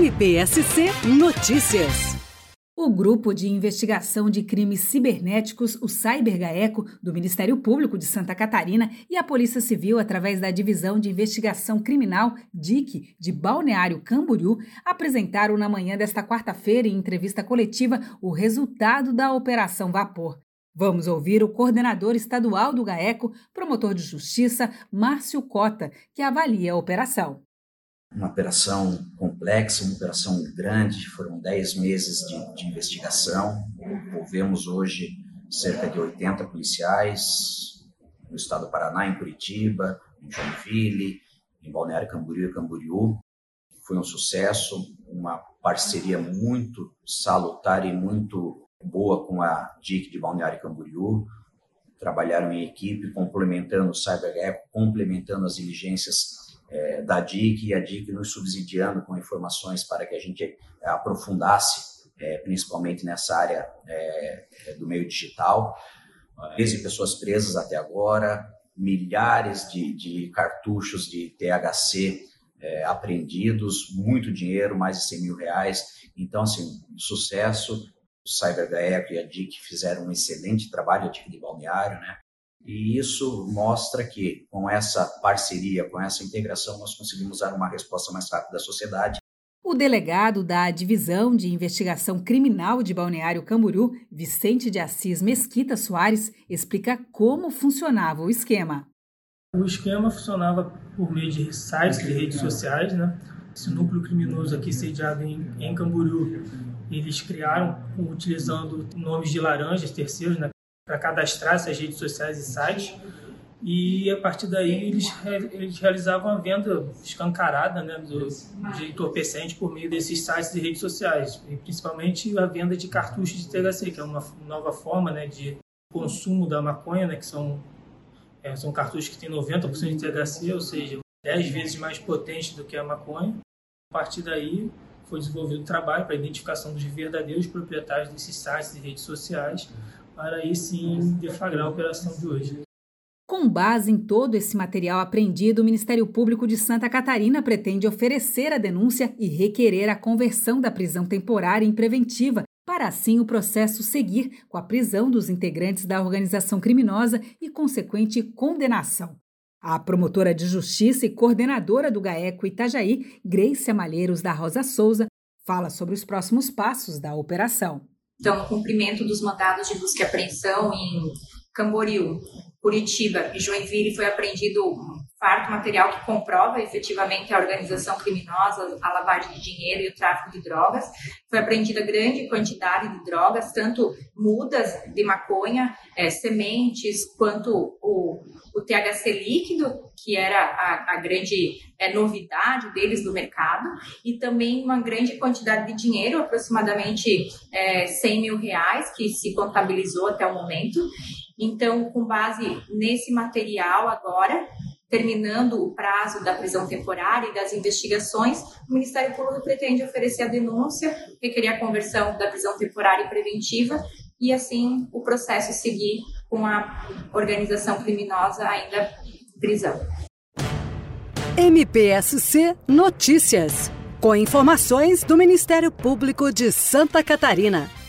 MPSC Notícias. O Grupo de Investigação de Crimes Cibernéticos, o CyberGaeco, do Ministério Público de Santa Catarina e a Polícia Civil, através da Divisão de Investigação Criminal, DIC, de Balneário Camboriú, apresentaram na manhã desta quarta-feira, em entrevista coletiva, o resultado da Operação Vapor. Vamos ouvir o coordenador estadual do GAECO, promotor de justiça, Márcio Cota, que avalia a operação uma operação complexa, uma operação grande, foram 10 meses de, de, investigação, envolvemos hoje cerca de 80 policiais no estado do Paraná, em Curitiba, em Joinville, em Balneário Camboriú e Camboriú. Foi um sucesso, uma parceria muito salutar e muito boa com a DIC de Balneário Camboriú, trabalharam em equipe, complementando o CyberGecko, complementando as diligências é, da DIC e a DIC nos subsidiando com informações para que a gente é, aprofundasse, é, principalmente nessa área é, é do meio digital. 13 pessoas presas até agora, milhares de, de cartuchos de THC é, apreendidos, muito dinheiro, mais de 100 mil reais. Então, assim, sucesso. O CyberGaeco e a DIC fizeram um excelente trabalho, a DIC de Balneário, né? E isso mostra que, com essa parceria, com essa integração, nós conseguimos dar uma resposta mais rápida à sociedade. O delegado da Divisão de Investigação Criminal de Balneário Camboriú, Vicente de Assis Mesquita Soares, explica como funcionava o esquema. O esquema funcionava por meio de sites de redes sociais, né? Esse núcleo criminoso aqui sediado em, em Camboriú, eles criaram utilizando nomes de laranjas terceiros, né? Para cadastrar essas redes sociais e sites. E a partir daí eles, eles realizavam a venda escancarada né, do, de entorpecente por meio desses sites e redes sociais, e principalmente a venda de cartuchos de THC, que é uma nova forma né, de consumo da maconha, né, que são, é, são cartuchos que têm 90% de THC, ou seja, 10 vezes mais potente do que a maconha. A partir daí foi desenvolvido um trabalho para a identificação dos verdadeiros proprietários desses sites e redes sociais, para aí sim deflagrar a operação de hoje. Com base em todo esse material apreendido, o Ministério Público de Santa Catarina pretende oferecer a denúncia e requerer a conversão da prisão temporária em preventiva, para assim o processo seguir com a prisão dos integrantes da organização criminosa e consequente condenação. A promotora de justiça e coordenadora do GAECO Itajaí, Grace Amalheiros da Rosa Souza, fala sobre os próximos passos da operação. Então, no cumprimento dos mandados de busca e apreensão em Camboriú, Curitiba e Joinville foi apreendido farto material que comprova efetivamente a organização criminosa, a lavagem de dinheiro e o tráfico de drogas. Foi apreendida grande quantidade de drogas, tanto mudas de maconha, é, sementes, quanto o, o THC líquido, que era a, a grande é, novidade deles do mercado, e também uma grande quantidade de dinheiro, aproximadamente é, 100 mil reais, que se contabilizou até o momento. Então, com base nesse material agora, terminando o prazo da prisão temporária e das investigações, o Ministério Público pretende oferecer a denúncia, requerer a conversão da prisão temporária e preventiva e assim o processo seguir com a organização criminosa ainda prisão. MPSC Notícias, com informações do Ministério Público de Santa Catarina.